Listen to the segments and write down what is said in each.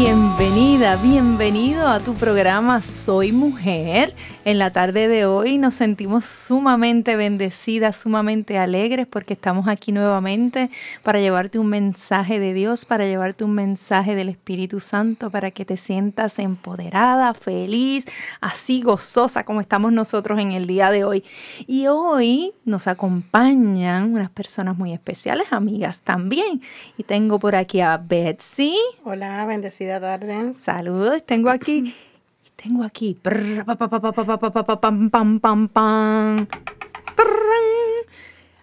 Bienvenida, bienvenido a tu programa Soy Mujer. En la tarde de hoy nos sentimos sumamente bendecidas, sumamente alegres porque estamos aquí nuevamente para llevarte un mensaje de Dios, para llevarte un mensaje del Espíritu Santo, para que te sientas empoderada, feliz, así gozosa como estamos nosotros en el día de hoy. Y hoy nos acompañan unas personas muy especiales, amigas también. Y tengo por aquí a Betsy. Hola, bendecida tarde. Saludos, tengo aquí, tengo aquí,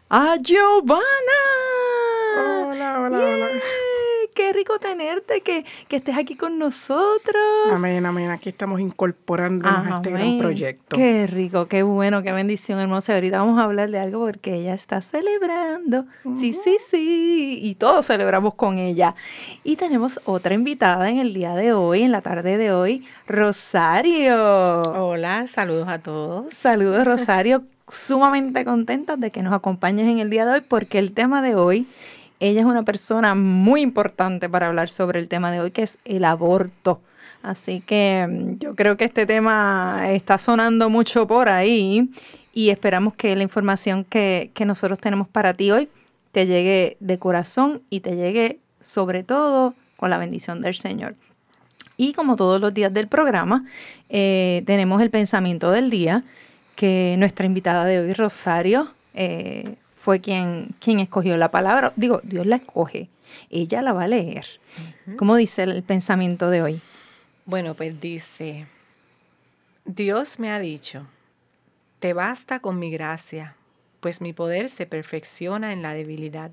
a Giovanna. Hola, hola, hola rico tenerte, que, estés aquí con nosotros. Amén, amén. Aquí estamos incorporándonos a este gran proyecto. Qué rico, qué bueno, qué bendición hermosa. Ahorita vamos a hablar de algo porque ella está celebrando. Sí, sí, sí. Y todos celebramos con ella. Y tenemos otra invitada en el día de hoy, en la tarde de hoy, Rosario. Hola, saludos a todos. Saludos, Rosario. Sumamente contentas de que nos acompañes en el día de hoy porque el tema de hoy ella es una persona muy importante para hablar sobre el tema de hoy, que es el aborto. Así que mm, yo creo que este tema está sonando mucho por ahí y esperamos que la información que, nosotros tenemos para ti hoy te llegue de corazón y te llegue sobre todo con la bendición del Señor. Y como todos los días del programa, eh, tenemos el pensamiento del día que nuestra invitada de hoy, Rosario, eh, fue quien, quien escogió la palabra. Digo, Dios la escoge, ella la va a leer. ¿Cómo dice el pensamiento de hoy? Bueno, pues dice, Dios me ha dicho, te basta con mi gracia, pues mi poder se perfecciona en la debilidad.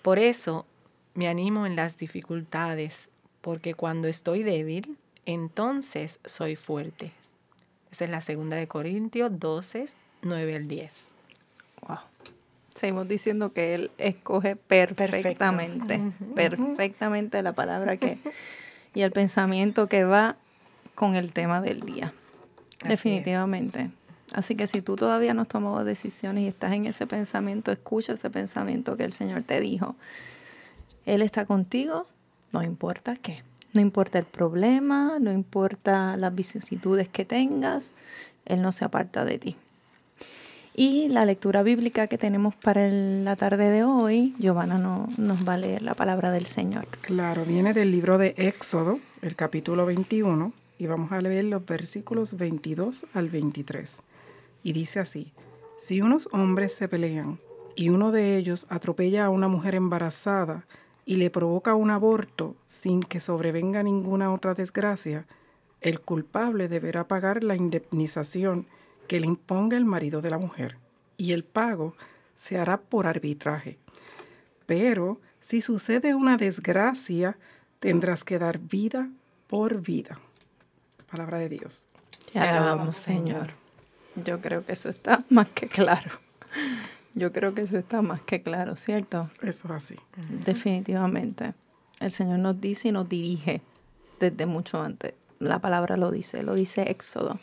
Por eso me animo en las dificultades, porque cuando estoy débil, entonces soy fuerte. Esa es la segunda de Corintios 12, 9 al 10. Seguimos diciendo que él escoge perfectamente, perfectamente la palabra que y el pensamiento que va con el tema del día. Definitivamente. Así que si tú todavía no has tomado decisiones y estás en ese pensamiento, escucha ese pensamiento que el Señor te dijo. Él está contigo, no importa qué. No importa el problema, no importa las vicisitudes que tengas, Él no se aparta de ti. Y la lectura bíblica que tenemos para la tarde de hoy, Giovanna no, nos va a leer la palabra del Señor. Claro, viene del libro de Éxodo, el capítulo 21, y vamos a leer los versículos 22 al 23. Y dice así, si unos hombres se pelean y uno de ellos atropella a una mujer embarazada y le provoca un aborto sin que sobrevenga ninguna otra desgracia, el culpable deberá pagar la indemnización que le imponga el marido de la mujer, y el pago se hará por arbitraje. Pero si sucede una desgracia, tendrás que dar vida por vida. Palabra de Dios. Te alabamos, Señor. Yo creo que eso está más que claro. Yo creo que eso está más que claro, ¿cierto? Eso es así. Definitivamente. El Señor nos dice y nos dirige desde mucho antes. La palabra lo dice, lo dice Éxodo.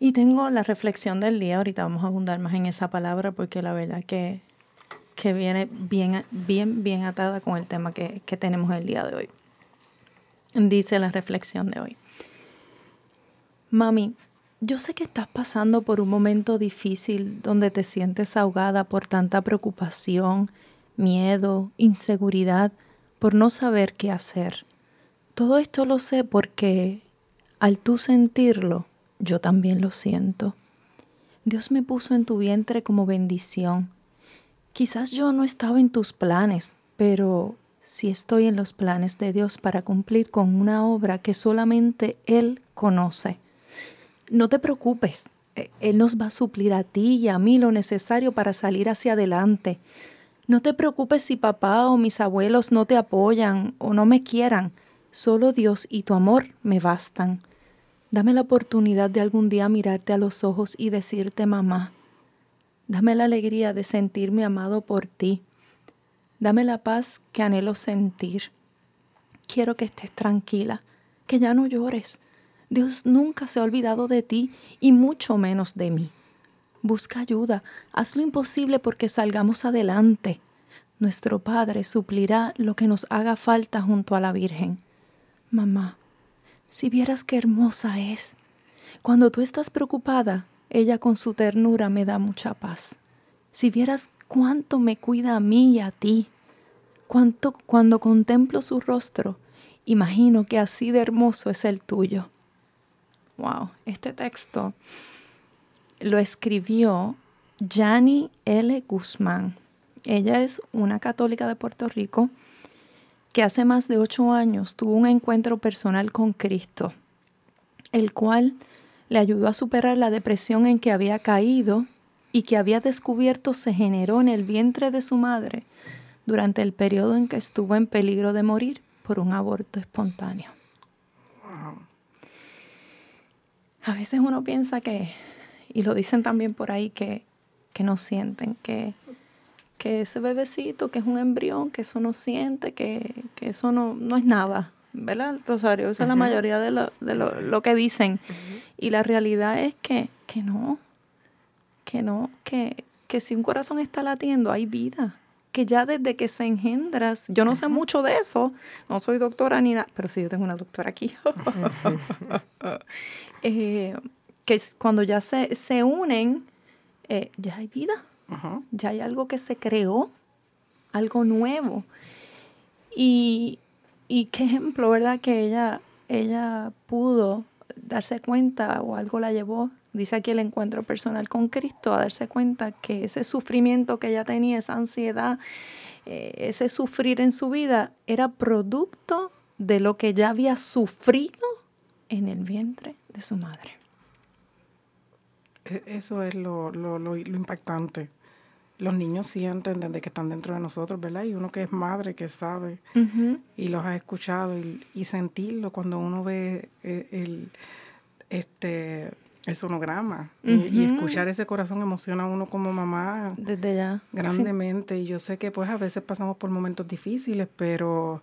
Y tengo la reflexión del día, ahorita vamos a abundar más en esa palabra porque la verdad que, que viene bien, bien, bien atada con el tema que, que tenemos el día de hoy. Dice la reflexión de hoy. Mami, yo sé que estás pasando por un momento difícil donde te sientes ahogada por tanta preocupación, miedo, inseguridad, por no saber qué hacer. Todo esto lo sé porque al tú sentirlo, yo también lo siento. Dios me puso en tu vientre como bendición. Quizás yo no estaba en tus planes, pero sí estoy en los planes de Dios para cumplir con una obra que solamente Él conoce. No te preocupes, e, Él nos va a suplir a ti y a mí lo necesario para salir hacia adelante. No te preocupes si papá o mis abuelos no te apoyan o no me quieran. Solo Dios y tu amor me bastan. Dame la oportunidad de algún día mirarte a los ojos y decirte mamá. Dame la alegría de sentirme amado por ti. Dame la paz que anhelo sentir. Quiero que estés tranquila, que ya no llores. Dios nunca se ha olvidado de ti y mucho menos de mí. Busca ayuda, haz lo imposible porque salgamos adelante. Nuestro Padre suplirá lo que nos haga falta junto a la Virgen. Mamá, si vieras qué hermosa es. Cuando tú estás preocupada, ella con su ternura me da mucha paz. Si vieras cuánto me cuida a mí y a ti, cuánto cuando contemplo su rostro, imagino que así de hermoso es el tuyo. Wow, este texto lo escribió Jani L. Guzmán. Ella es una católica de Puerto Rico que hace más de ocho años tuvo un encuentro personal con Cristo, el cual le ayudó a superar la depresión en que había caído y que había descubierto se generó en el vientre de su madre durante el periodo en que estuvo en peligro de morir por un aborto espontáneo. A veces uno piensa que, y lo dicen también por ahí, que, que no sienten, que que ese bebecito, que es un embrión, que eso no siente, que, eso no, no es nada, ¿verdad, Rosario? Esa es la mayoría de, lo, de lo, que dicen. Y la realidad es que, que no, que no, que, que si un corazón está latiendo, hay vida. Que ya desde que se engendras, yo no sé mucho de eso, no soy doctora ni nada, pero sí yo tengo una doctora aquí. eh, que cuando ya se, se unen, eh, ya hay vida ya hay algo que se creó, algo nuevo. Y, qué ejemplo, ¿verdad? Que ella, ella pudo darse cuenta o algo la llevó, dice aquí el encuentro personal con Cristo, a darse cuenta que ese sufrimiento que ella tenía, esa ansiedad, eh, ese sufrir en su vida, era producto de lo que ya había sufrido en el vientre de su madre. E, eso es lo, lo, lo impactante los niños sienten desde que están dentro de nosotros, ¿verdad? Y uno que es madre, que sabe y los ha escuchado y, sentirlo cuando uno ve eh, el, este, el sonograma y, escuchar ese corazón emociona a uno como mamá. Desde ya. Grandemente. Y yo sé que pues a veces pasamos por momentos difíciles, pero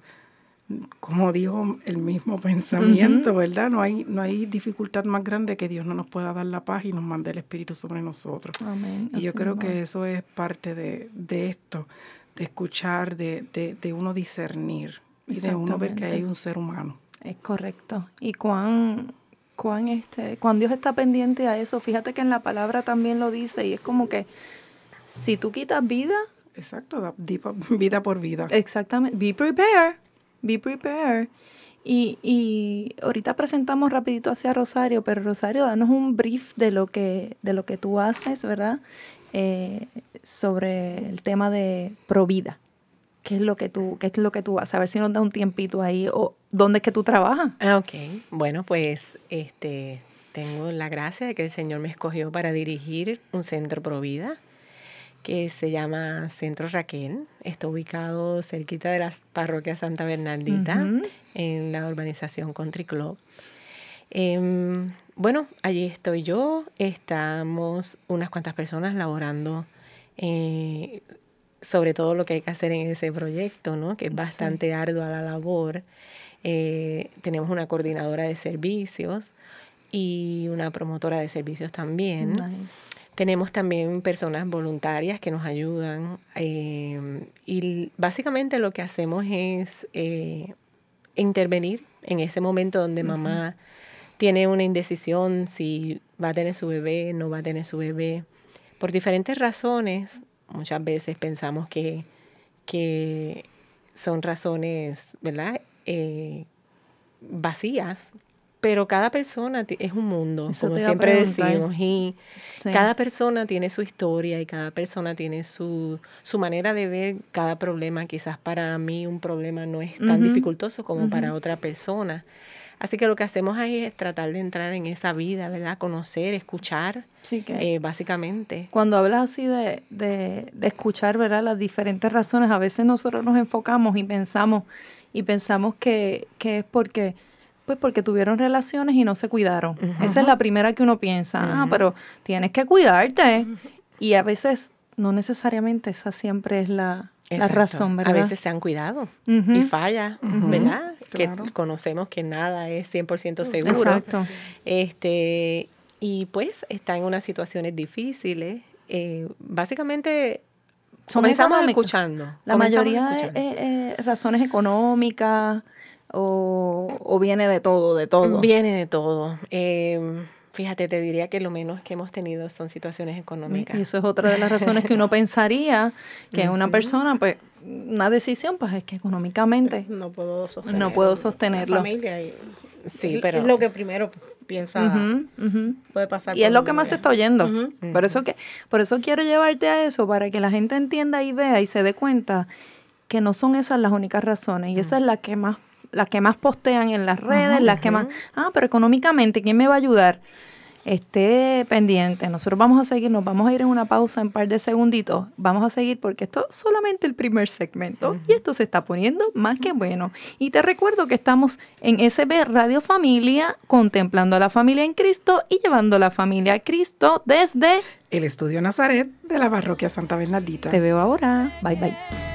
como dijo el mismo pensamiento, ¿verdad? No hay, no hay dificultad más grande que Dios no nos pueda dar la paz y nos mande el Espíritu sobre nosotros. Amén. Y yo creo que eso es parte de, esto, de escuchar, de, de, uno discernir y de uno ver que hay un ser humano. Es correcto. Y cuán, cuán este, cuando Dios está pendiente a eso, fíjate que en la palabra también lo dice y es como que si tú quitas vida, Exacto, vida por vida. Exactamente. Be prepared be prepared. Y, y ahorita presentamos rapidito hacia Rosario, pero Rosario, danos un brief de lo que, de lo que tú haces, ¿verdad? Eh, sobre el tema de Provida. ¿Qué es lo que tú, qué es lo que tú haces? A ver si nos da un tiempito ahí. O dónde es que tú trabajas. Ah, ok. Bueno, pues este tengo la gracia de que el Señor me escogió para dirigir un centro Provida que se llama Centro Raquel. Está ubicado cerquita de la parroquia Santa Bernardita, en la urbanización Country Club. Em, bueno, allí estoy yo. Estamos unas cuantas personas laborando eh, sobre todo lo que hay que hacer en ese proyecto, ¿no? que es bastante ardua la labor. Eh, tenemos una coordinadora de servicios y una promotora de servicios también. Tenemos también personas voluntarias que nos ayudan eh, y básicamente lo que hacemos es eh, intervenir en ese momento donde mamá tiene una indecisión si va a tener su bebé, no va a tener su bebé. Por diferentes razones, muchas veces pensamos que, que son razones, ¿verdad? Eh, vacías, pero cada persona es un mundo, Eso como siempre decimos, y Sí. cada persona tiene su historia y cada persona tiene su, su manera de ver cada problema. Quizás para mí un problema no es tan dificultoso como para otra persona. Así que lo que hacemos ahí es tratar de entrar en esa vida, ¿verdad? Conocer, escuchar, Sí, que eh, básicamente. Cuando hablas así de, de, de escuchar, ¿verdad? Las diferentes razones, a veces nosotros nos enfocamos y pensamos, y pensamos que, que es porque, pues porque tuvieron relaciones y no se cuidaron. Esa es la primera que uno piensa, ah, pero tienes que cuidarte. Y a veces, no necesariamente esa siempre es la, la razón, ¿verdad? A veces se han cuidado y falla, ¿verdad? Claro. Que conocemos que nada es 100% seguro. Exacto. Este, y pues está en unas situaciones difíciles. Eh, básicamente, Son comenzamos económicas. escuchando. La comenzamos mayoría es escuchando. razones económicas o, o viene de todo, de todo. Viene de todo. Eh, fíjate, te diría que lo menos que hemos tenido son situaciones económicas. Y eso es otra de las razones que uno pensaría que una persona, pues, una decisión, pues es que económicamente No puedo sostenerlo. No puedo la sostenerlo. familia y- Sí, es- pero- Es lo que primero piensa ujú. puede pasar. Y es lo que más se está oyendo. Por eso que, por eso quiero llevarte a eso, para que la gente entienda y vea y se dé cuenta que no son esas las únicas razones. Y esa es la que más, las que más postean en las redes, las que más, ah, pero económicamente, ¿quién me va a ayudar? Esté pendiente. Nosotros vamos a seguir, nos vamos a ir en una pausa en un par de segunditos. Vamos a seguir porque esto es solamente el primer segmento y esto se está poniendo más que bueno. Y te recuerdo que estamos en SB Radio Familia, contemplando a la familia en Cristo y llevando la familia a Cristo desde... El Estudio Nazaret de la Parroquia Santa Bernardita. Te veo ahora. Bye bye.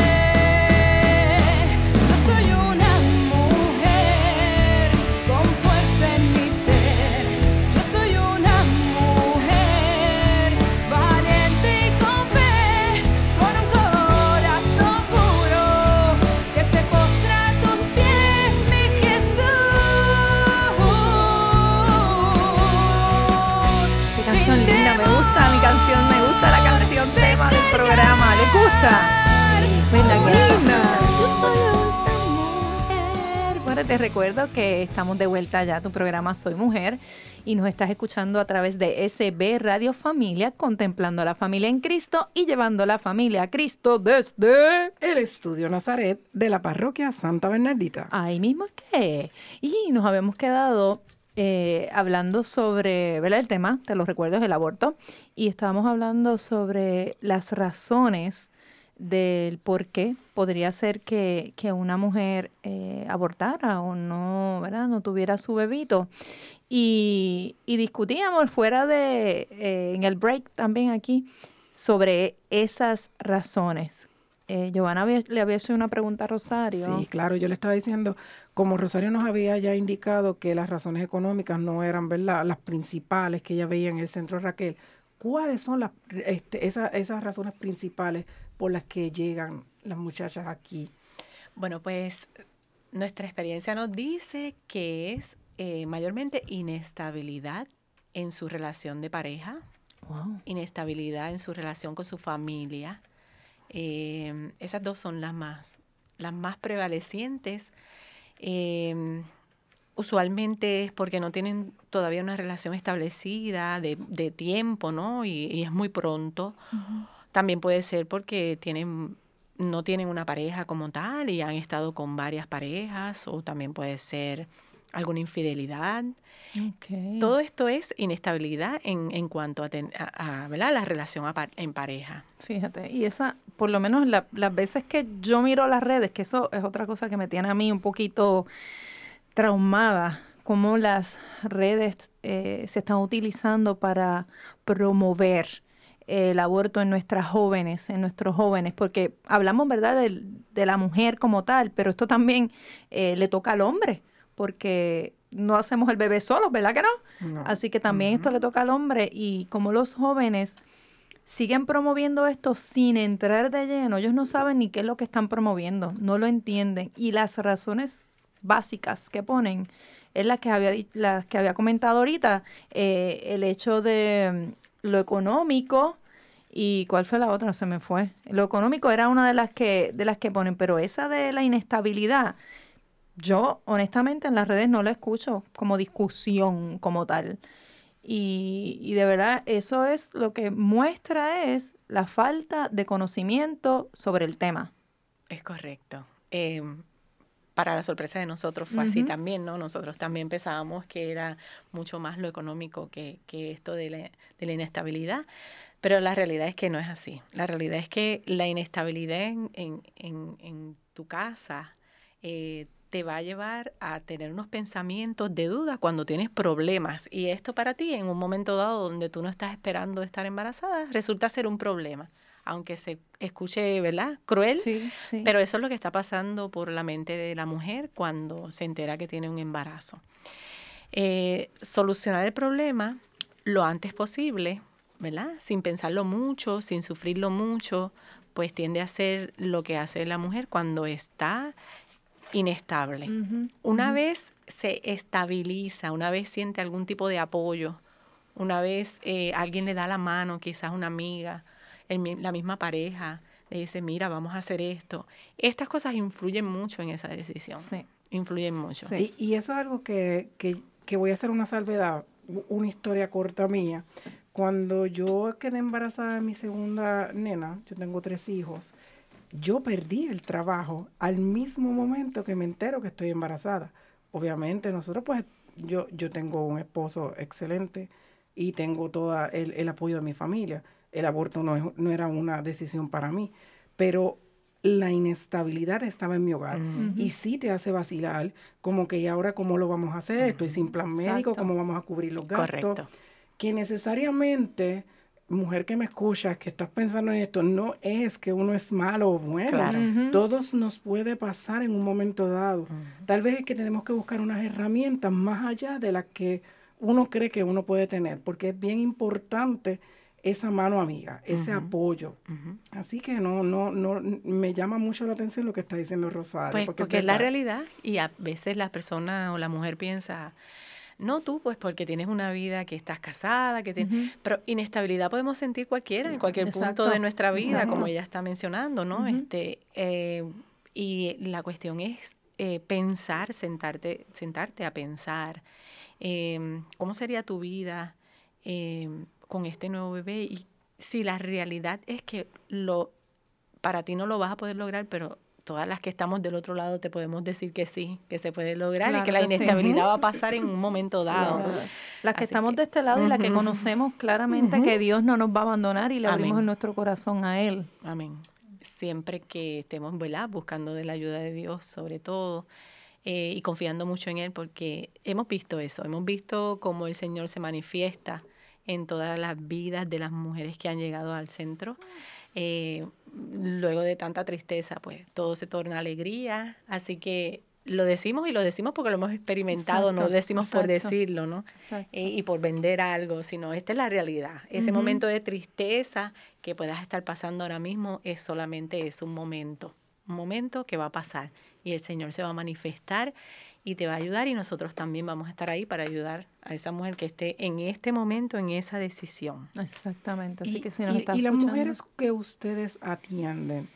te recuerdo que estamos de vuelta ya a tu programa Soy Mujer y nos estás escuchando a través de SB Radio Familia, contemplando a la familia en Cristo y llevando la familia a Cristo desde... El Estudio Nazaret de la Parroquia Santa Bernardita. Ahí mismo es que. Y nos habíamos quedado eh, hablando sobre, ¿verdad? El tema, te lo recuerdo, es el aborto. Y estábamos hablando sobre las razones del por qué podría ser que, que una mujer eh, abortara o no, ¿verdad? No tuviera su bebito. Y, y discutíamos fuera de, eh, en el break también aquí, sobre esas razones. Eh, Giovanna había- le había hecho una pregunta a Rosario. Sí, claro, yo le estaba diciendo, como Rosario nos había ya indicado que las razones económicas no eran ¿verdad? las principales que ella veía en el centro Raquel, ¿cuáles son las, este, esa- esas razones principales por las que llegan las muchachas aquí? Bueno, pues nuestra experiencia nos dice que es eh, mayormente inestabilidad en su relación de pareja, Wow. inestabilidad en su relación con su familia. Eh, esas dos son las más, las más prevalecientes. Eh, usualmente es porque no tienen todavía una relación establecida de, de tiempo, ¿no? Y, y es muy pronto. También puede ser porque tienen no tienen una pareja como tal y han estado con varias parejas o también puede ser alguna infidelidad. Todo esto es inestabilidad en, en cuanto a, ten- a- la relación a en pareja. Fíjate, y esa, por lo menos la- las veces que yo miro las redes, que eso es otra cosa que me tiene a mí un poquito traumada, cómo las redes eh, se están utilizando para promover el aborto en nuestras jóvenes, en nuestros jóvenes, porque hablamos, ¿verdad?, del- de, la mujer como tal, pero esto también eh, le toca al hombre, porque no hacemos el bebé solos, ¿verdad que no? No. Así que también esto le toca al hombre y como los jóvenes siguen promoviendo esto sin entrar de lleno, ellos no saben ni qué es lo que están promoviendo, no lo entienden y las razones básicas que ponen es las que había las que había comentado ahorita, eh, el hecho de lo económico y cuál fue la otra, se me fue. Lo económico era una de las que de las que ponen, pero esa de la inestabilidad yo, honestamente, en las redes no la escucho como discusión como tal. Y, y de verdad, eso es lo que muestra es la falta de conocimiento sobre el tema. Es correcto. Eh, para la sorpresa de nosotros fue así también, ¿no? Nosotros también pensábamos que era mucho más lo económico que, que esto de la, de la inestabilidad, pero la realidad es que no es así. La realidad es que la inestabilidad en, en- en- en tu casa eh, te va a llevar a tener unos pensamientos de duda cuando tienes problemas. Y esto para ti, en un momento dado donde tú no estás esperando estar embarazada, resulta ser un problema. Aunque se escuche, ¿verdad? Cruel, Sí, sí. pero eso es lo que está pasando por la mente de la mujer cuando se entera que tiene un embarazo. Eh, solucionar el problema lo antes posible, ¿verdad? Sin pensarlo mucho, sin sufrirlo mucho, pues tiende a ser lo que hace la mujer cuando está inestable. Una vez se estabiliza, una vez siente algún tipo de apoyo, una vez eh, alguien le da la mano, quizás una amiga, el la misma pareja, le dice, mira, vamos a hacer esto. Estas cosas influyen mucho en esa decisión. Sí. Influyen mucho. Sí. Y, y eso es algo que, que- que voy a hacer una salvedad, una historia corta mía. Cuando yo quedé embarazada de mi segunda nena, yo tengo tres hijos, yo perdí el trabajo al mismo momento que me entero que estoy embarazada. Obviamente nosotros pues, yo, yo tengo un esposo excelente y tengo todo el, el apoyo de mi familia. El aborto no, es- no era una decisión para mí, pero la inestabilidad estaba en mi hogar y sí te hace vacilar, como que y ahora cómo lo vamos a hacer, estoy sin plan médico, Exacto. cómo vamos a cubrir los gastos. Correcto. Que necesariamente, mujer que me escuchas, que estás pensando en esto, no es que uno es malo o bueno. Claro. Todos nos puede pasar en un momento dado. Tal vez es que tenemos que buscar unas herramientas más allá de las que uno cree que uno puede tener, porque es bien importante esa mano amiga, ese apoyo. Así que no, no, no, me llama mucho la atención lo que está diciendo Rosario. Pues porque, es la realidad y a veces la persona o la mujer piensa, no tú, pues porque tienes una vida que estás casada, que tienes... Pero inestabilidad podemos sentir cualquiera, en cualquier punto de nuestra vida, como ella está mencionando, ¿no? Este, eh, y la cuestión es eh, pensar, sentarte, sentarte a pensar, eh, ¿cómo sería tu vida eh, con este nuevo bebé? Y si la realidad es que lo para ti no lo vas a poder lograr, pero todas las que estamos del otro lado te podemos decir que sí, que se puede lograr y que la sí. inestabilidad va a pasar en un momento dado. Claro. Las que Así estamos que- de este lado y las que conocemos claramente que Dios no nos va a abandonar y le abrimos Amén. en nuestro corazón a Él. Amén. Siempre que estemos ¿verdad? buscando de la ayuda de Dios, sobre todo, eh, y confiando mucho en Él, porque hemos visto eso, hemos visto cómo el Señor se manifiesta en todas las vidas de las mujeres que han llegado al centro. Eh, luego de tanta tristeza, pues todo se torna alegría. Así que lo decimos y lo decimos porque lo hemos experimentado, no Exacto, decimos por decirlo, ¿no? Eh, y por vender algo, sino esta es la realidad. Ese momento de tristeza que puedas estar pasando ahora mismo es solamente es un momento, un momento que va a pasar y el Señor se va a manifestar y te va a ayudar y nosotros también vamos a estar ahí para ayudar a esa mujer que esté en este momento en esa decisión. Exactamente. Así Y, que si nos y- está y las mujeres que ustedes atienden,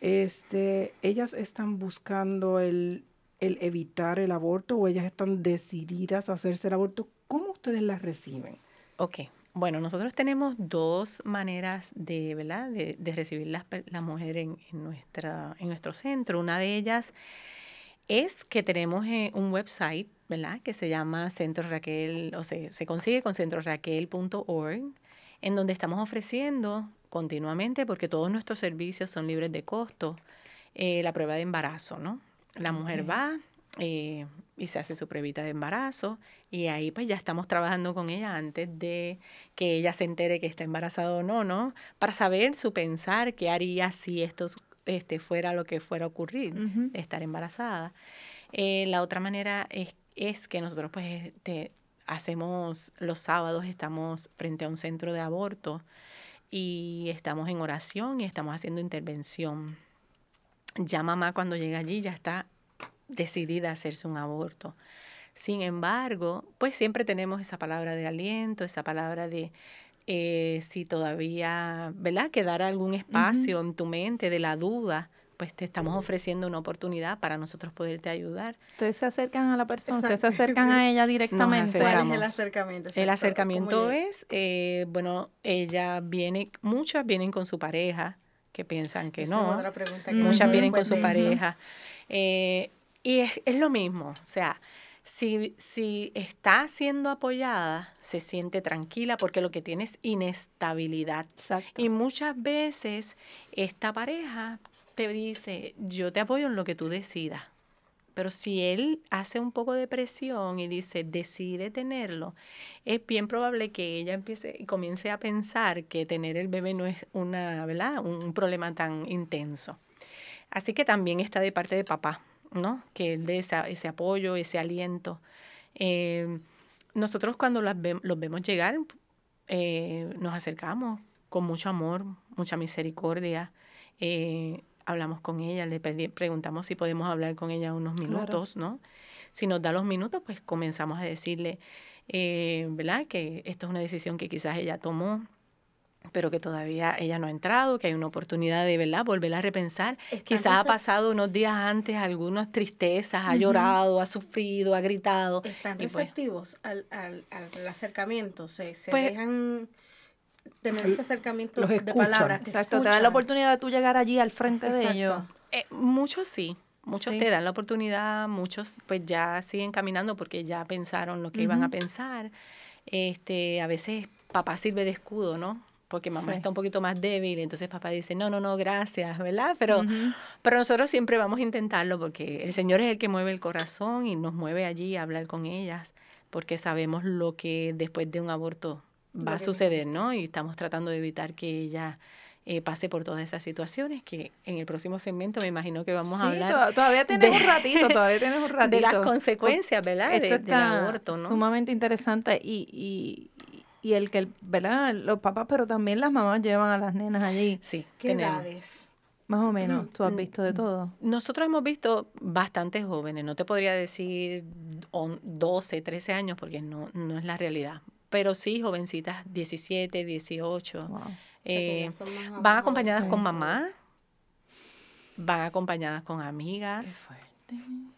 este, ellas están buscando el, el evitar el aborto o ellas están decididas a hacerse el aborto. ¿Cómo ustedes las reciben? Ok, Bueno, nosotros tenemos dos maneras de, ¿verdad? de, de recibir las per- la mujer en, en nuestra, en nuestro centro. Una de ellas es que tenemos eh, un website, ¿verdad? Que se llama Centro Raquel, o sea, se consigue con centroraquel.org, en donde estamos ofreciendo continuamente, porque todos nuestros servicios son libres de costo, eh, la prueba de embarazo, ¿no? La mujer va eh, y se hace su pruebita de embarazo y ahí pues ya estamos trabajando con ella antes de que ella se entere que está embarazada o no, ¿no? Para saber su pensar, qué haría si esto este, fuera lo que fuera a ocurrir, Ujú. de estar embarazada. Eh, la otra manera es, es que nosotros pues este, hacemos los sábados, estamos frente a un centro de aborto y estamos en oración y estamos haciendo intervención. Ya mamá cuando llega allí ya está decidida a hacerse un aborto. Sin embargo, pues siempre tenemos esa palabra de aliento, esa palabra de eh, si todavía, ¿verdad? Quedara algún espacio en tu mente de la duda, pues te estamos ofreciendo una oportunidad para nosotros poderte ayudar. Ustedes se acercan a la persona, ustedes se acercan a ella directamente. ¿Cuál es el acercamiento? El acercamiento es, eh, bueno, ella viene, muchas vienen con su pareja, que piensan que Esa no. es otra pregunta que Muchas tengo vienen con su pareja. Eh, y es, es lo mismo, o sea, si, si está siendo apoyada, se siente tranquila porque lo que tiene es inestabilidad. Exacto. Y muchas veces esta pareja te dice, yo te apoyo en lo que tú decidas. Pero si él hace un poco de presión y dice, decide tenerlo, es bien probable que ella empiece y comience a pensar que tener el bebé no es una, ¿verdad? un problema tan intenso. Así que también está de parte de papá, ¿no? Que él dé esa- ese apoyo, ese aliento. Eh, nosotros cuando las ve- los vemos llegar, eh, nos acercamos con mucho amor, mucha misericordia. eh, hablamos con ella, le preguntamos si podemos hablar con ella unos Claro. minutos, ¿no? Si nos da los minutos, pues comenzamos a decirle, ¿verdad? Que esto es una decisión que quizás ella tomó, pero que todavía ella no ha entrado, que hay una oportunidad de, ¿verdad? Volver a repensar. Quizás ha pasado unos días antes algunas tristezas, ha llorado, ha sufrido, ha gritado. ¿Están y pues, receptivos al, al, al acercamiento? ¿Se, se Pues- dejan tener ese acercamiento Los de escuchan. palabras? ¿Te Exacto, te dan la oportunidad de tú llegar allí al frente de Exacto. ellos. Eh, muchos sí, muchos Sí. te dan la oportunidad, muchos pues ya siguen caminando porque ya pensaron lo que iban a pensar. Este, a veces papá sirve de escudo, ¿no? Porque mamá Sí. está un poquito más débil, entonces papá dice, no, no, no, gracias, ¿verdad? Pero, pero nosotros siempre vamos a intentarlo porque el Señor es el que mueve el corazón y nos mueve allí a hablar con ellas, porque sabemos lo que después de un aborto va a suceder, ¿no? Y estamos tratando de evitar que ella eh, pase por todas esas situaciones que en el próximo segmento me imagino que vamos a hablar to- todavía tienes de- un ratito, todavía tienes un ratito. de las consecuencias, ¿verdad? Esto de- del está aborto, ¿no? sumamente interesante y, y, y el que, el- ¿verdad? Los papás, pero también las mamás llevan a las nenas allí. Sí, ¿Qué tenemos. edades? Más o menos, tú has Mm, visto de todo. Nosotros hemos visto bastantes jóvenes, no te podría decir on- 12, 13 años porque no, no es la realidad, pero sí jovencitas 17, 18. Wow. eh, O sea, van acompañadas con mamá, van acompañadas con amigas,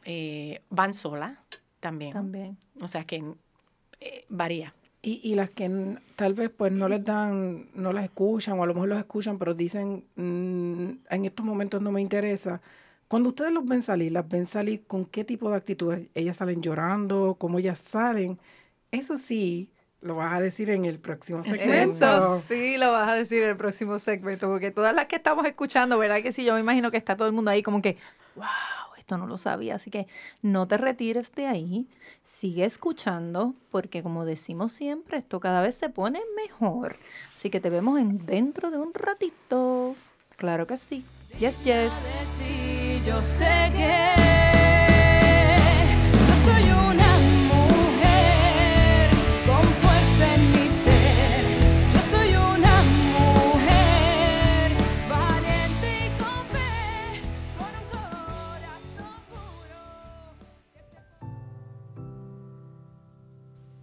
eh, van solas también. También. O sea que eh, varía. Y, y las que tal vez pues no les dan, no las escuchan o a lo mejor los escuchan, pero dicen, "Mm, en estos momentos no me interesa. Cuando ustedes los ven salir, las ven salir con qué tipo de actitud, ellas salen llorando, cómo ellas salen. Eso sí, lo vas a decir en el próximo segmento. Eso sí lo vas a decir en el próximo segmento, porque todas las que estamos escuchando, ¿verdad que sí? Yo me imagino que está todo el mundo ahí como que, wow, esto no lo sabía. Así que no te retires de ahí, sigue escuchando, porque como decimos siempre, esto cada vez se pone mejor. Así que te vemos en, dentro de un ratito. Claro que sí. Yes, yes.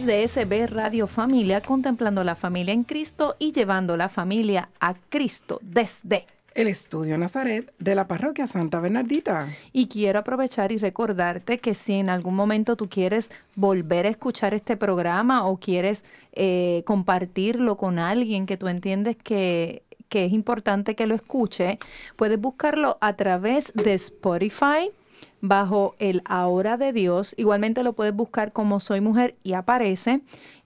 Desde SB Radio Familia, contemplando la familia en Cristo y llevando la familia a Cristo desde. El estudio Nazaret de la parroquia Santa Bernardita. Y quiero aprovechar y recordarte que si en algún momento tú quieres volver a escuchar este programa o quieres eh, compartirlo con alguien que tú entiendes que, que es importante que lo escuche, puedes buscarlo a través de Spotify bajo el Ahora de Dios. Igualmente lo puedes buscar como Soy Mujer y aparece.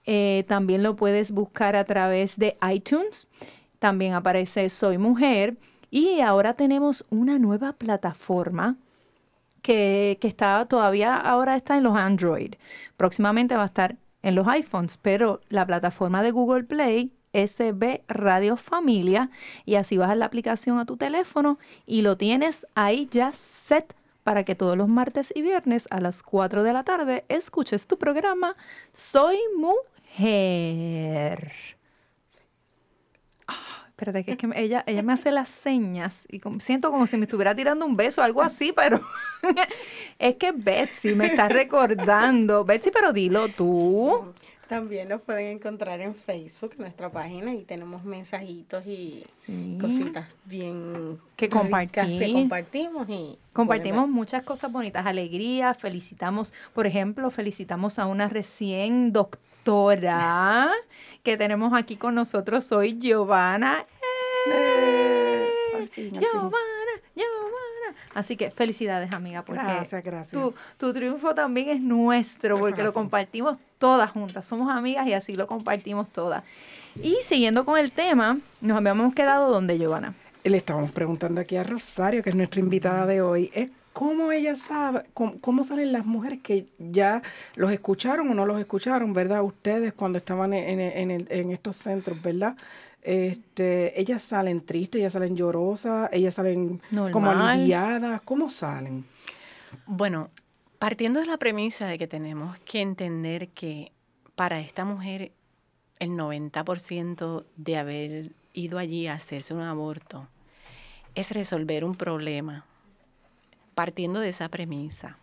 Eh, también lo puedes buscar a través de iTunes. También aparece Soy Mujer. Y ahora tenemos una nueva plataforma que, que está todavía ahora está en los Android. Próximamente va a estar en los iPhones, pero la plataforma de Google Play SB Radio Familia y así bajas la aplicación a tu teléfono y lo tienes ahí ya set para que todos los martes y viernes a las 4 de la tarde escuches tu programa Soy Mujer. Ah, espérate, que es que ella, ella me hace las señas y siento como si me estuviera tirando un beso, algo así, pero es que Betsy me está recordando. Betsy, pero dilo tú. También nos pueden encontrar en Facebook, en nuestra página, y tenemos mensajitos y Sí. cositas bien Que ricas compartir. que compartimos y Compartimos muchas cosas bonitas, alegrías, felicitamos, por ejemplo, felicitamos a una recién doctora que tenemos aquí con nosotros hoy, Giovanna. ¡Eh! Al fin, al fin. Giovanna, Giovanna. Así que felicidades, amiga, porque Gracias, gracias. Tu, tu triunfo también es nuestro, porque lo compartimos todas juntas, somos amigas y así lo compartimos todas. Y siguiendo con el tema, nos habíamos quedado donde, Giovanna. Le estábamos preguntando aquí a Rosario, que es nuestra invitada de hoy, es cómo ella sabe, cómo, cómo salen las mujeres que ya los escucharon o no los escucharon, ¿verdad? Ustedes cuando estaban en, en- en el- en estos centros, ¿verdad? Este, ellas salen tristes, ellas salen llorosas, ellas salen como aliviadas, ¿cómo salen? Bueno, partiendo de la premisa de que tenemos que entender que para esta mujer el 90% de haber ido allí a hacerse un aborto es resolver un problema. Partiendo de esa premisa,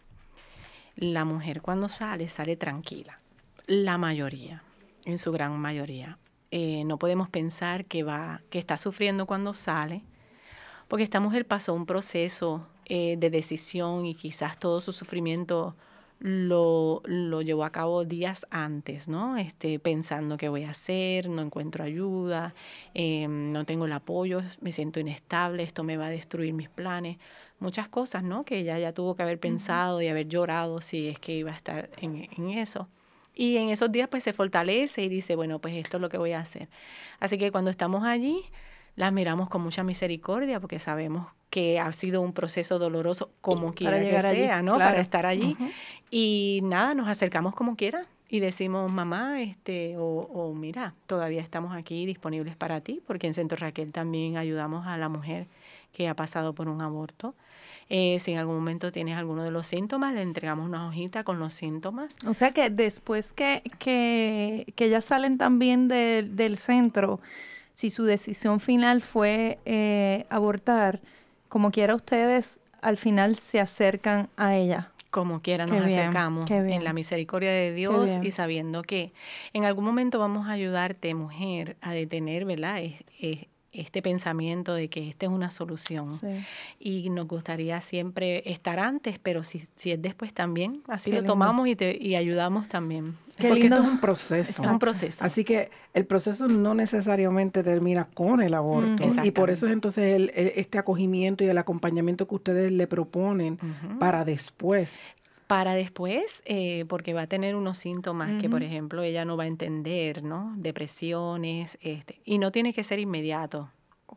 la mujer cuando sale sale tranquila, la mayoría, en su gran mayoría. Eh, no podemos pensar que va, que está sufriendo cuando sale, porque esta mujer pasó un proceso eh, de decisión y quizás todo su sufrimiento lo, lo llevó a cabo días antes, ¿no? Este, pensando qué voy a hacer, no encuentro ayuda, eh, no tengo el apoyo, me siento inestable, esto me va a destruir mis planes, muchas cosas, ¿no? Que ella ya tuvo que haber pensado y haber llorado si es que iba a estar en, en eso. Y en esos días pues se fortalece y dice, bueno, pues esto es lo que voy a hacer. Así que cuando estamos allí, las miramos con mucha misericordia porque sabemos que ha sido un proceso doloroso como quiera que llegar allí, sea, ¿no? claro. Para estar allí. Y nada, nos acercamos como quiera y decimos, mamá, este, o, o mira, todavía estamos aquí disponibles para ti, porque en Centro Raquel también ayudamos a la mujer que ha pasado por un aborto. Eh, si en algún momento tienes alguno de los síntomas, le entregamos una hojita con los síntomas. O sea que después que, que, que ya salen también de- del centro, si su decisión final fue eh, abortar, como quiera ustedes al final se acercan a ella. Como quiera nos bien, acercamos en la misericordia de Dios y sabiendo que en algún momento vamos a ayudarte, mujer, a detener, ¿verdad? Es- es- este pensamiento de que esta es una solución. Y nos gustaría siempre estar antes, pero si, si es después también, así Qué lo lindo. tomamos y, te, y ayudamos también. Qué Porque lindo. esto es un proceso. Es un proceso. Así que el proceso no necesariamente termina con el aborto. Mm, y por eso es entonces el- el- este acogimiento y el acompañamiento que ustedes le proponen para después. Para después, eh, porque va a tener unos síntomas que, por ejemplo, ella no va a entender, ¿no? Depresiones, este, y no tiene que ser inmediato,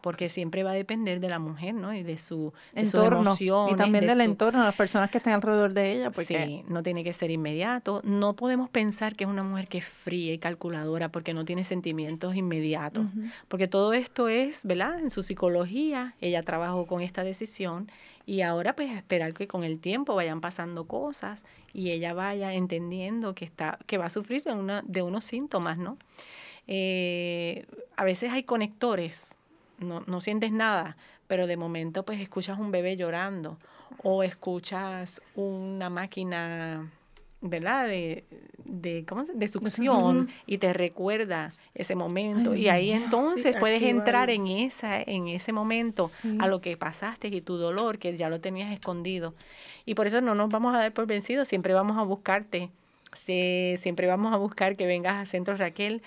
porque siempre va a depender de la mujer, ¿no? Y de su, de sus entorno emociones, y también de del su- entorno, las personas que estén alrededor de ella, porque Sí, no tiene que ser inmediato. No podemos pensar que es una mujer que es fría y calculadora porque no tiene sentimientos inmediatos. Porque todo esto es, ¿verdad? En su psicología, ella trabajó con esta decisión y ahora pues esperar que con el tiempo vayan pasando cosas y ella vaya entendiendo que está, que va a sufrir de, una, de unos síntomas, ¿no? Eh, a veces hay conectores, no, no sientes nada, pero de momento pues escuchas un bebé llorando o escuchas una máquina, ¿verdad? De, de, ¿cómo se- de succión y te recuerda ese momento. y ahí entonces Sí, puedes entrar en, esa, en ese momento Sí. a lo que pasaste y tu dolor que ya lo tenías escondido. Y por eso no nos vamos a dar por vencidos, siempre vamos a buscarte. Sí, siempre vamos a buscar que vengas a Centro Raquel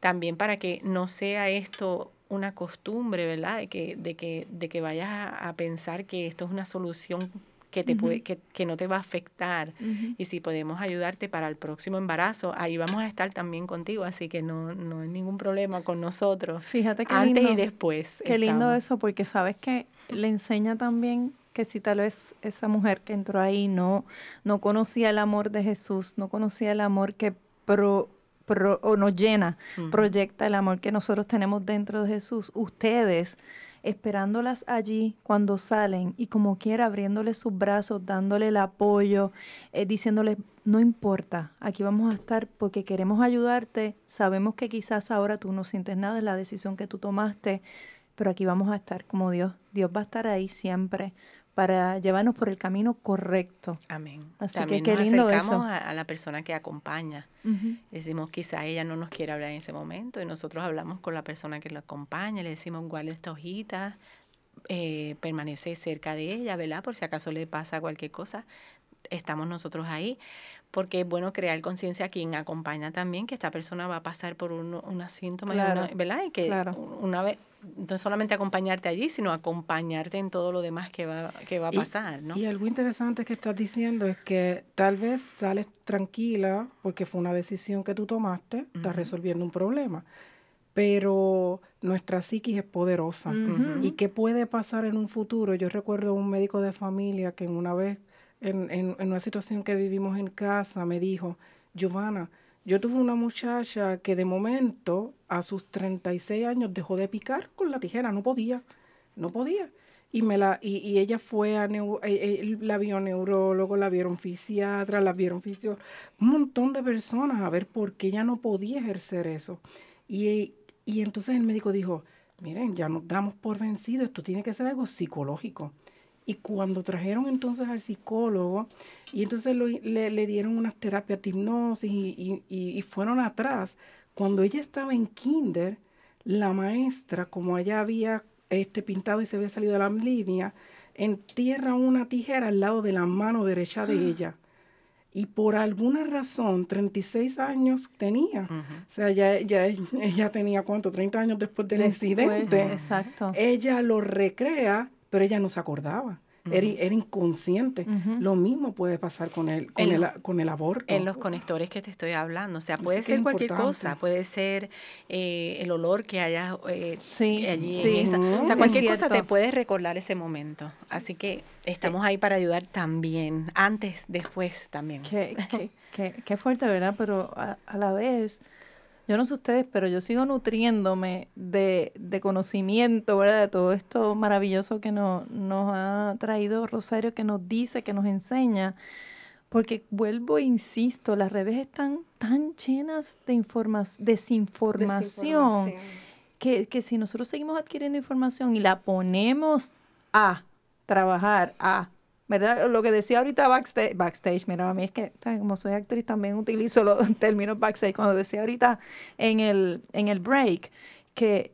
también para que no sea esto una costumbre, ¿verdad? De que, de que, de que vayas a, a pensar que esto es una solución que, te puede, que, que no te va a afectar. Ujú. Y si podemos ayudarte para el próximo embarazo, ahí vamos a estar también contigo, así que no, no hay ningún problema con nosotros. Fíjate qué Antes lindo. y después. Qué lindo eso, porque sabes que le enseña también que si tal vez esa mujer que entró ahí no, no conocía el amor de Jesús, no conocía el amor que pro, pro- o nos llena, proyecta el amor que nosotros tenemos dentro de Jesús, ustedes esperándolas allí cuando salen y como quiera abriéndole sus brazos, dándole el apoyo, eh, diciéndole, no importa, aquí vamos a estar porque queremos ayudarte, sabemos que quizás ahora tú no sientes nada, es la decisión que tú tomaste, pero aquí vamos a estar como Dios, Dios va a estar ahí siempre para llevarnos por el camino correcto. Amén. Así que También qué nos lindo acercamos eso. a, a la persona que acompaña. Decimos, quizá ella no nos quiere hablar en ese momento y nosotros hablamos con la persona que la acompaña, le decimos, guarda esta hojita, eh, permanece cerca de ella, ¿verdad? Por si acaso le pasa cualquier cosa, estamos nosotros ahí, porque es bueno crear conciencia a quien acompaña también, que esta persona va a pasar por un, y una- ¿verdad? Y que claro. una vez, no solamente acompañarte allí, sino acompañarte en todo lo demás que va, que va a Y- pasar, ¿no? Y algo interesante que estás diciendo es que tal vez sales tranquila porque fue una decisión que tú tomaste, estás Ujú. resolviendo un problema, pero nuestra psiquis es poderosa. ¿Y qué puede pasar en un futuro? Yo recuerdo un médico de familia que en una vez, en, en- una situación que vivimos en casa, me dijo, Giovanna, yo tuve una muchacha que de momento a sus 36 años dejó de picar con la tijera, no podía, no podía. Y, me la, y, y ella fue a, neu- eh, eh, la vio neurólogo, la vieron fisiatra, la vieron fisio, un montón de personas a ver por qué ella no podía ejercer eso. Y, y entonces el médico dijo, miren, ya nos damos por vencido, esto tiene que ser algo psicológico. Y cuando trajeron entonces al psicólogo, y entonces lo- le, le dieron unas terapias de hipnosis y, y- y- y fueron atrás, cuando ella estaba en kinder, la maestra, como ella había este, pintado y se había salido de la línea, entierra una tijera al lado de la mano derecha de ella. Y por alguna razón, 36 años tenía. O sea, ya, ya ella tenía cuánto, 30 años después del Después, incidente. Exacto. Ella lo recrea, pero ella no se acordaba. Era, era inconsciente. Ujú. Lo mismo puede pasar con el, con En el, con el aborto. En los conectores que te estoy hablando. O sea, Así puede que ser cualquier importante. cosa. Puede ser eh, el olor que haya eh, Sí, allí sí. en esa. O sea, Es cualquier cosa te puede recordar ese momento. Así que estamos ahí para ayudar también. Antes, después también. Qué, qué, qué- qué fuerte, ¿verdad? Pero a, a la vez, yo no sé ustedes, pero yo sigo nutriéndome de, de conocimiento, ¿verdad? De todo esto maravilloso que nos, nos ha traído Rosario, que nos dice, que nos enseña. Porque vuelvo e insisto, las redes están tan llenas de informa- desinformación, Desinformación. que, que si nosotros seguimos adquiriendo información y la ponemos a trabajar, a, ¿verdad? Lo que decía ahorita backstage, backstage mira, a mí es que, como soy actriz, también utilizo los términos backstage. Cuando decía ahorita en el, en el break, que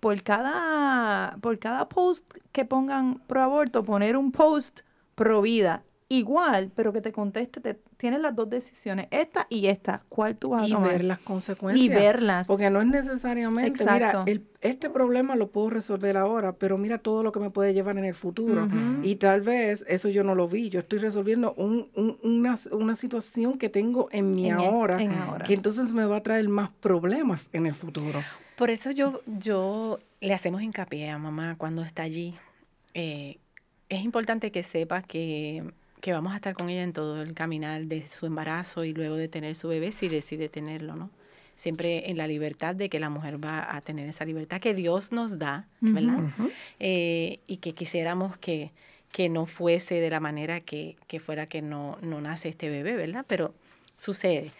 por cada, por cada post que pongan pro aborto, poner un post pro vida. Igual, pero que te conteste, te, tienes las dos decisiones, esta y esta. ¿Cuál tú vas a y tomar? ver las consecuencias. Y verlas. Porque no es necesariamente, Exacto. mira, el- este problema lo puedo resolver ahora, pero mira todo lo que me puede llevar en el futuro. Y tal vez eso yo no lo vi. Yo estoy resolviendo un- un- una, una situación que tengo en mi En ahora, en ahora. que entonces me va a traer más problemas en el futuro. Por eso yo, yo le hacemos hincapié a mamá cuando está allí. Eh, es importante que sepa que, que vamos a estar con ella en todo el caminar de su embarazo y luego de tener su bebé si decide tenerlo, ¿no? Siempre en la libertad de que la mujer va a tener esa libertad que Dios nos da, ¿verdad? Eh, y que quisiéramos que, que no fuese de la manera que, que fuera que no, no nace este bebé, ¿verdad? Pero sucede.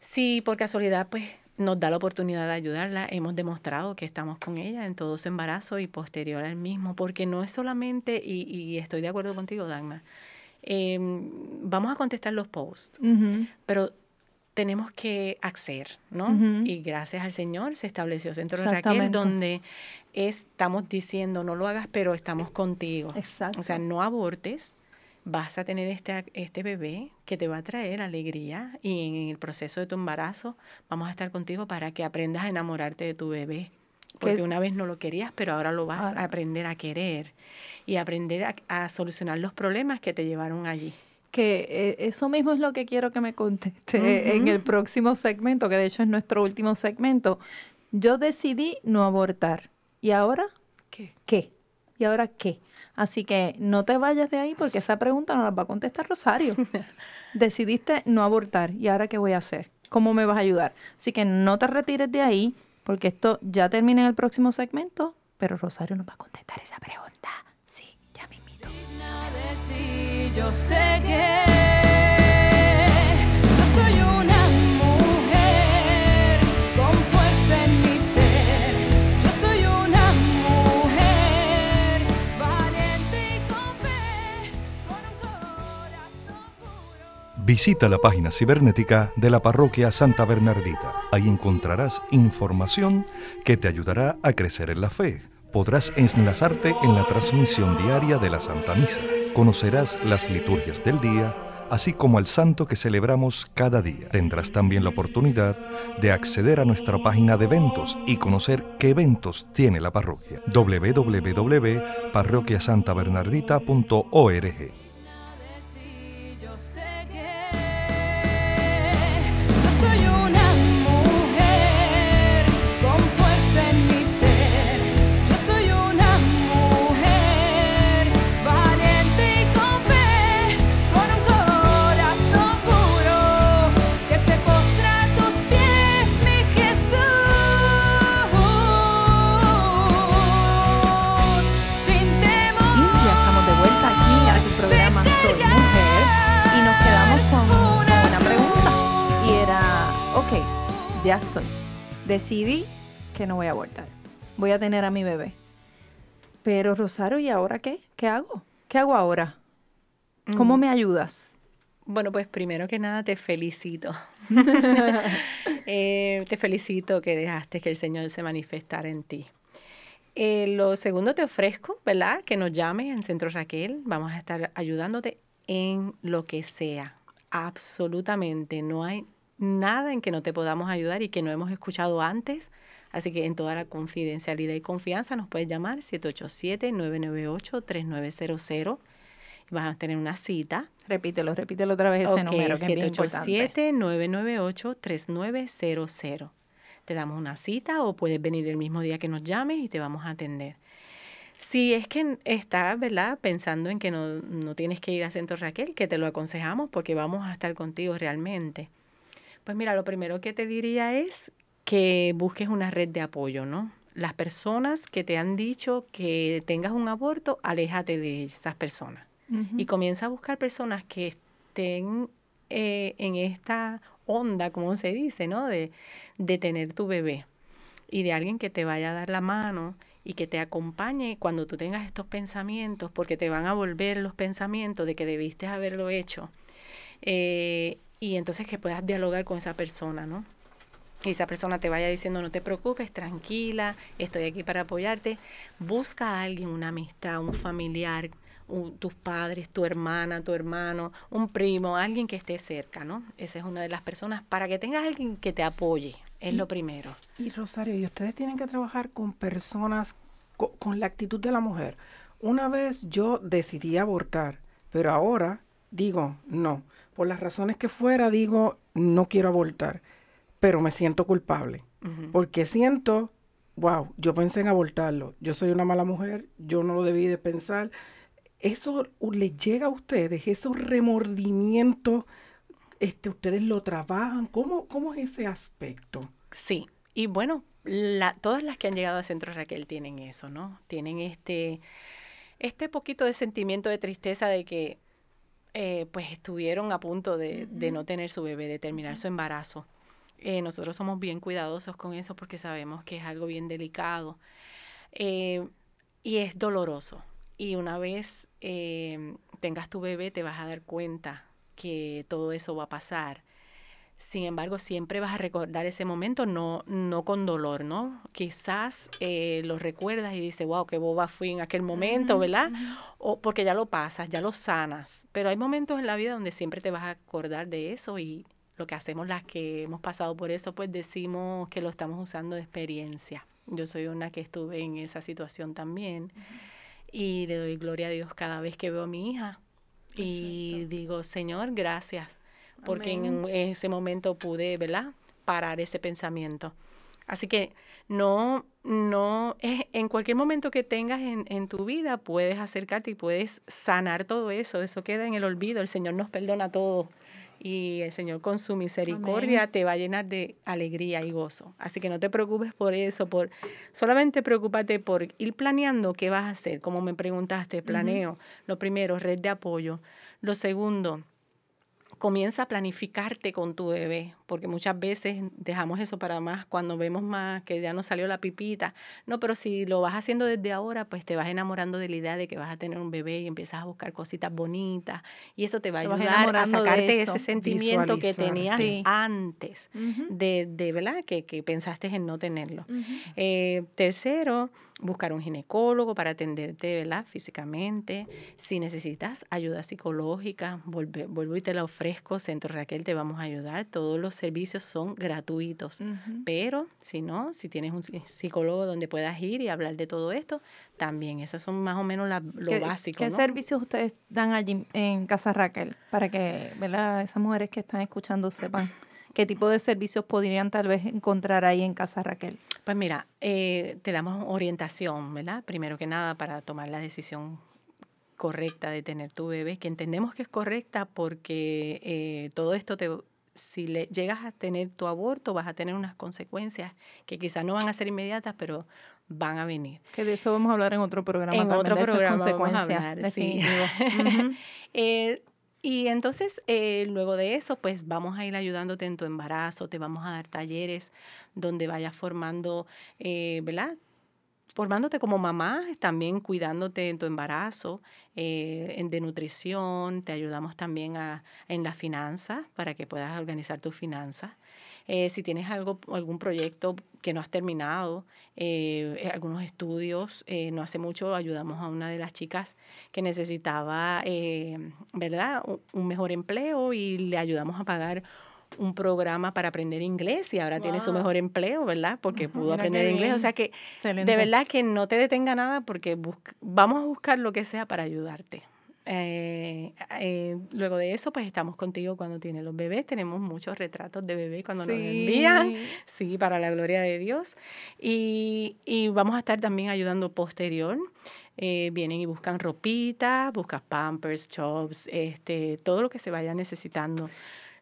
Si por casualidad pues nos da la oportunidad de ayudarla, hemos demostrado que estamos con ella en todo su embarazo y posterior al mismo, porque no es solamente, y, y estoy de acuerdo contigo, Dagmar, eh, vamos a contestar los posts, pero tenemos que acceder, ¿no? Y gracias al Señor se estableció Centro de Raquel, donde estamos diciendo, no lo hagas, pero estamos contigo. Exacto. O sea, no abortes, vas a tener este, este bebé que te va a traer alegría y en el proceso de tu embarazo vamos a estar contigo para que aprendas a enamorarte de tu bebé. Porque Que- una vez no lo querías, pero ahora lo vas Ahora. a aprender a querer y aprender a, a solucionar los problemas que te llevaron allí. Que eh, eso mismo es lo que quiero que me conteste en el próximo segmento, que de hecho es nuestro último segmento. Yo decidí no abortar. ¿Y ahora ¿Qué? qué? ¿Y ahora qué? Así que no te vayas de ahí porque esa pregunta no la va a contestar Rosario. Decidiste no abortar. ¿Y ahora qué voy a hacer? ¿Cómo me vas a ayudar? Así que no te retires de ahí porque esto ya termina en el próximo segmento, pero Rosario nos va a contestar esa pregunta. Yo sé que yo soy una. Visita la página cibernética de la parroquia Santa Bernardita. Ahí encontrarás información que te ayudará a crecer en la fe. Podrás enlazarte en la transmisión diaria de la Santa Misa. Conocerás las liturgias del día, así como el santo que celebramos cada día. Tendrás también la oportunidad de acceder a nuestra página de eventos y conocer qué eventos tiene la parroquia. www.parroquiasantabernardita.org decidí que no voy a abortar, voy a tener a mi bebé, pero Rosario, ¿y ahora qué? ¿Qué hago? ¿Qué hago ahora? ¿Cómo Mm. me ayudas? Bueno, pues primero que nada te felicito. Eh, te felicito que dejaste que el Señor se manifestara en ti. Eh, lo segundo te ofrezco, ¿verdad? Que nos llames en Centro Raquel. Vamos a estar ayudándote en lo que sea. Absolutamente. No hay nada en que no te podamos ayudar y que no hemos escuchado antes. Así que en toda la confidencialidad y confianza nos puedes llamar 787-998-3900. Vas a tener una cita Repítelo, repítelo otra vez ese número que es bien importante. 787-998-3900. Te damos una cita o puedes venir el mismo día que nos llames y te vamos a atender. Si es que estás, ¿verdad?, pensando en que no, no tienes que ir a Centro Raquel, que te lo aconsejamos porque vamos a estar contigo realmente. Pues mira, lo primero que te diría es que busques una red de apoyo, ¿no? Las personas que te han dicho que tengas un aborto, aléjate de esas personas y comienza a buscar personas que estén eh, en esta onda, como se dice, ¿no? De, de tener tu bebé y de alguien que te vaya a dar la mano y que te acompañe cuando tú tengas estos pensamientos, porque te van a volver los pensamientos de que debiste haberlo hecho. Eh, y entonces que puedas dialogar con esa persona, ¿no? Y esa persona te vaya diciendo, no te preocupes, tranquila, estoy aquí para apoyarte. Busca a alguien, una amistad, un familiar, un- tus padres, tu hermana, tu hermano, un primo, alguien que esté cerca, ¿no? Esa es una de las personas para que tengas alguien que te apoye, es lo primero. Y Rosario, y ustedes tienen que trabajar con personas co- con la actitud de la mujer. Una vez yo decidí abortar, pero ahora digo no. Por las razones que fuera, digo no quiero abortar, pero me siento culpable. Porque siento, wow, yo pensé en abortarlo. Yo soy una mala mujer, yo no lo debí de pensar. Eso les llega a ustedes, ese remordimiento, este, ustedes lo trabajan. ¿Cómo, cómo es ese aspecto? Sí, y bueno, la- todas las que han llegado a Centro Raquel tienen eso, ¿no? Tienen este, este poquito de sentimiento de tristeza de que eh, pues estuvieron a punto de, de no tener su bebé, de terminar su embarazo. Eh, nosotros somos bien cuidadosos con eso porque sabemos que es algo bien delicado eh, y es doloroso. Y una vez eh, tengas tu bebé te vas a dar cuenta que todo eso va a pasar. Sin embargo, siempre vas a recordar ese momento, no, no con dolor, ¿no? Quizás eh, lo recuerdas y dices, wow, qué boba fui en aquel momento, ¿verdad? O porque ya lo pasas, ya lo sanas. Pero hay momentos en la vida donde siempre te vas a acordar de eso y lo que hacemos las que hemos pasado por eso, pues decimos que lo estamos usando de experiencia. Yo soy una que estuve en esa situación también y le doy gloria a Dios cada vez que veo a mi hija y digo, Señor, gracias, porque en ese momento pude, ¿verdad? Parar ese pensamiento. Así que no, no, es, en cualquier momento que tengas en, en tu vida puedes acercarte y puedes sanar todo eso. Eso queda en el olvido. El Señor nos perdona todo. Y el Señor con su misericordia te va a llenar de alegría y gozo. Así que no te preocupes por eso, por solamente preocúpate por ir planeando qué vas a hacer. Como me preguntaste, planeo. Lo primero, red de apoyo. Lo segundo, comienza a planificarte con tu bebé, porque muchas veces dejamos eso para más cuando vemos más que ya nos salió la pipita. No, pero si lo vas haciendo desde ahora, pues te vas enamorando de la idea de que vas a tener un bebé y empiezas a buscar cositas bonitas y eso te va a Te ayudar a sacarte eso. ese sentimiento que tenías Sí. antes de, de, ¿verdad? Que, que pensaste en no tenerlo. Eh, tercero, buscar un ginecólogo para atenderte, ¿verdad? Físicamente. Si necesitas ayuda psicológica, vuelvo y te la ofrezco. Centro Raquel, te vamos a ayudar. Todos los servicios son gratuitos. Pero si no, si tienes un psi- psicólogo donde puedas ir y hablar de todo esto, también. Esas son más o menos la- lo ¿Qué, básico. qué ¿no? servicios ustedes dan allí en Casa Raquel? Para que ¿verdad? esas mujeres que están escuchando sepan qué tipo de servicios podrían tal vez encontrar ahí en Casa Raquel. Pues mira, eh, te damos orientación, ¿verdad? Primero que nada, para tomar la decisión correcta de tener tu bebé, que entendemos que es correcta porque eh, todo esto te... Si le llegas a tener tu aborto, vas a tener unas consecuencias que quizás no van a ser inmediatas, pero van a venir. Que de eso vamos a hablar en otro programa. En también, otro de programa vamos a hablar, sí. Eh, y entonces, eh, luego de eso, pues vamos a ir ayudándote en tu embarazo, te vamos a dar talleres donde vayas formando, eh, ¿verdad? Formándote como mamá, también cuidándote en tu embarazo, eh, de nutrición, te ayudamos también a, en las finanzas para que puedas organizar tus finanzas. Eh, si tienes algo, algún proyecto que no has terminado, eh, eh, algunos estudios, no hace mucho ayudamos a una de las chicas que necesitaba, ¿verdad?, un mejor empleo y le ayudamos a pagar un programa para aprender inglés y ahora tiene su mejor empleo, ¿verdad? Porque pudo aprender inglés. O sea que Excelente. de verdad que no te detenga nada porque vamos a buscar lo que sea para ayudarte. Eh, eh, luego de eso, pues estamos contigo cuando tienes los bebés. Tenemos muchos retratos de bebés cuando nos envían. Sí, para la gloria de Dios. Y, y vamos a estar también ayudando posterior. Eh, vienen y buscan ropita, buscan pampers, chops, este, todo lo que se vaya necesitando.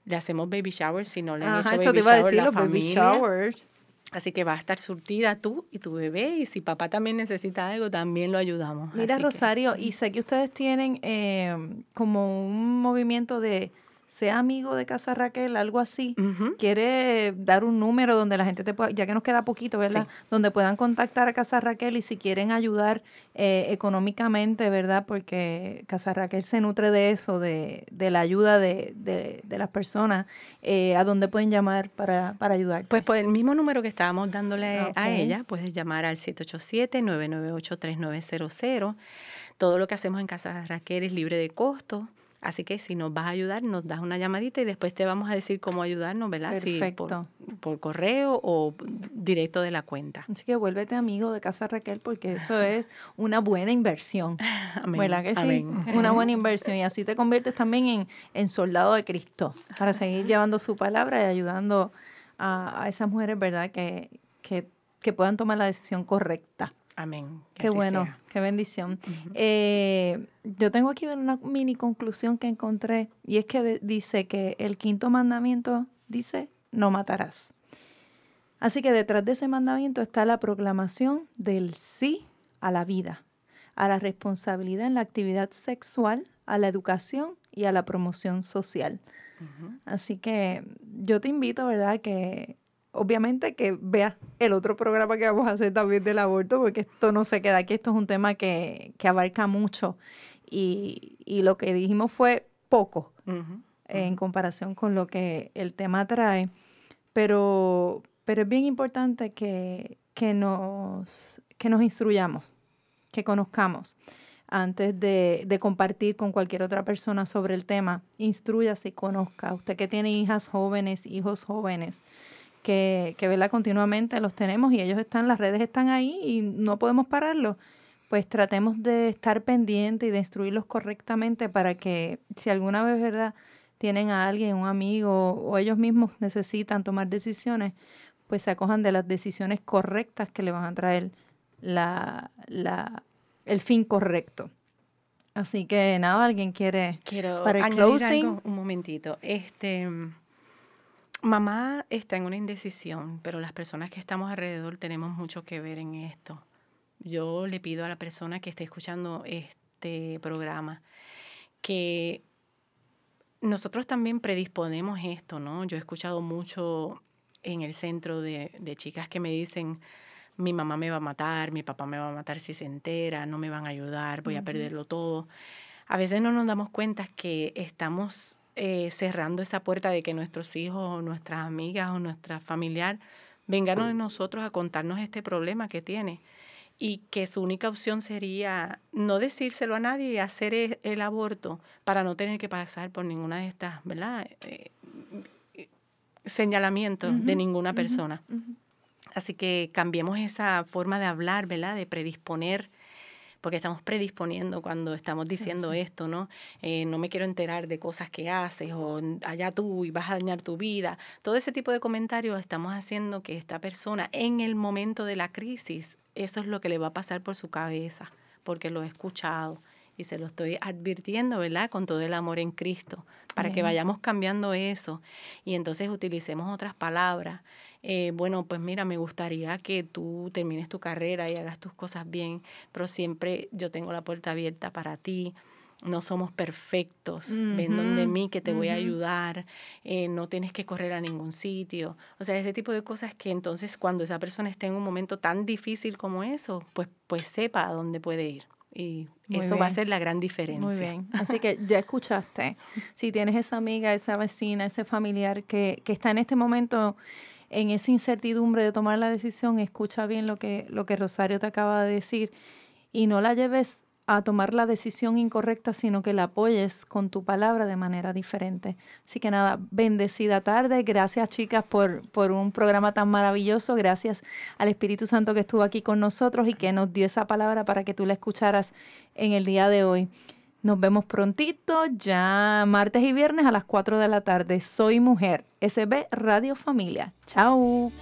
Le hacemos baby shower si no le han Ajá, hecho eso baby te iba a shower decir, baby familia. showers. Así que va a estar surtida tú y tu bebé. Y si papá también necesita algo, también lo ayudamos. Mira, Así que- Rosario, y sé que ustedes tienen eh, como un movimiento de sea amigo de Casa Raquel, algo así. ¿Quiere dar un número donde la gente te pueda, ya que nos queda poquito, ¿verdad? Donde puedan contactar a Casa Raquel y si quieren ayudar eh, económicamente, ¿verdad? Porque Casa Raquel se nutre de eso, de, de la ayuda de, de, de las personas. Eh, ¿A dónde pueden llamar para, para ayudar? Pues por el mismo número que estábamos dándole a ella, puedes llamar al 787-998-3900. Todo lo que hacemos en Casa Raquel es libre de costo. Así que si nos vas a ayudar, nos das una llamadita y después te vamos a decir cómo ayudarnos, ¿verdad? Si por, Perfecto. por correo o directo de la cuenta. Así que vuélvete amigo de Casa Raquel porque eso es una buena inversión. Amén. ¿Verdad que sí? Amén. Una buena inversión. Y así te conviertes también en, en soldado de Cristo para seguir llevando su palabra y ayudando a, a esas mujeres, ¿verdad? Que, que, que puedan tomar la decisión correcta. Amén. Que Qué bueno, sea. qué bendición. Eh, yo tengo aquí una mini conclusión que encontré y es que de- dice que el quinto mandamiento dice, no matarás. Así que detrás de ese mandamiento está la proclamación del sí a la vida, a la responsabilidad en la actividad sexual, a la educación y a la promoción social. Así que yo te invito, ¿verdad? Que obviamente que veas el otro programa que vamos a hacer también del aborto, porque esto no se queda aquí, esto es un tema que, que abarca mucho. Y, y lo que dijimos fue poco en comparación con lo que el tema trae. Pero, pero es bien importante que, que, nos, que nos instruyamos, que conozcamos antes de, de compartir con cualquier otra persona sobre el tema. Instruyase y conozca. Usted que tiene hijas jóvenes, hijos jóvenes, que, que vela continuamente, los tenemos y ellos están, las redes están ahí y no podemos pararlos. Pues tratemos de estar pendientes y de instruirlos correctamente para que si alguna vez, ¿verdad? tienen a alguien, un amigo o ellos mismos necesitan tomar decisiones, pues se acojan de las decisiones correctas que le van a traer la, la, el fin correcto. Así que nada, alguien quiere Quiero para el añadir closing. algo, un momentito. Este, mamá está en una indecisión, pero las personas que estamos alrededor tenemos mucho que ver en esto. Yo le pido a la persona que esté escuchando este programa que nosotros también predisponemos esto, ¿no? Yo he escuchado mucho en el centro de, de chicas que me dicen, mi mamá me va a matar, mi papá me va a matar si se entera, no me van a ayudar, voy a perderlo todo. A veces no nos damos cuenta que estamos eh, cerrando esa puerta de que nuestros hijos o nuestras amigas o nuestra familiar vengan a nosotros a contarnos este problema que tiene y que su única opción sería no decírselo a nadie y hacer e- el aborto para no tener que pasar por ninguna de estas, ¿verdad? Eh, señalamientos de ninguna persona. Así que cambiemos esa forma de hablar, ¿verdad? De predisponer, porque estamos predisponiendo cuando estamos diciendo esto, ¿no? Eh, no me quiero enterar de cosas que haces o allá tú y vas a dañar tu vida. Todo ese tipo de comentarios estamos haciendo que esta persona en el momento de la crisis, eso es lo que le va a pasar por su cabeza, porque lo he escuchado y se lo estoy advirtiendo, ¿verdad? Con todo el amor en Cristo, para que vayamos cambiando eso y entonces utilicemos otras palabras. Eh, bueno, pues mira, me gustaría que tú termines tu carrera y hagas tus cosas bien, pero siempre yo tengo la puerta abierta para ti. No somos perfectos. Ven donde mí que te voy a ayudar. eh, no tienes que correr a ningún sitio. O sea, ese tipo de cosas que entonces cuando esa persona esté en un momento tan difícil como eso, pues, pues sepa a dónde puede ir. Y Muy eso va a ser la gran diferencia. Muy bien. Así que ya escuchaste. Si tienes esa amiga, esa vecina, ese familiar que, que está en este momento en esa incertidumbre de tomar la decisión, escucha bien lo que, lo que Rosario te acaba de decir y no la lleves a tomar la decisión incorrecta, sino que la apoyes con tu palabra de manera diferente. Así que nada, bendecida tarde. Gracias chicas por, por un programa tan maravilloso. Gracias al Espíritu Santo que estuvo aquí con nosotros y que nos dio esa palabra para que tú la escucharas en el día de hoy. Nos vemos prontito, ya martes y viernes a las 4 de la tarde. Soy mujer, SB Radio Familia. Chao.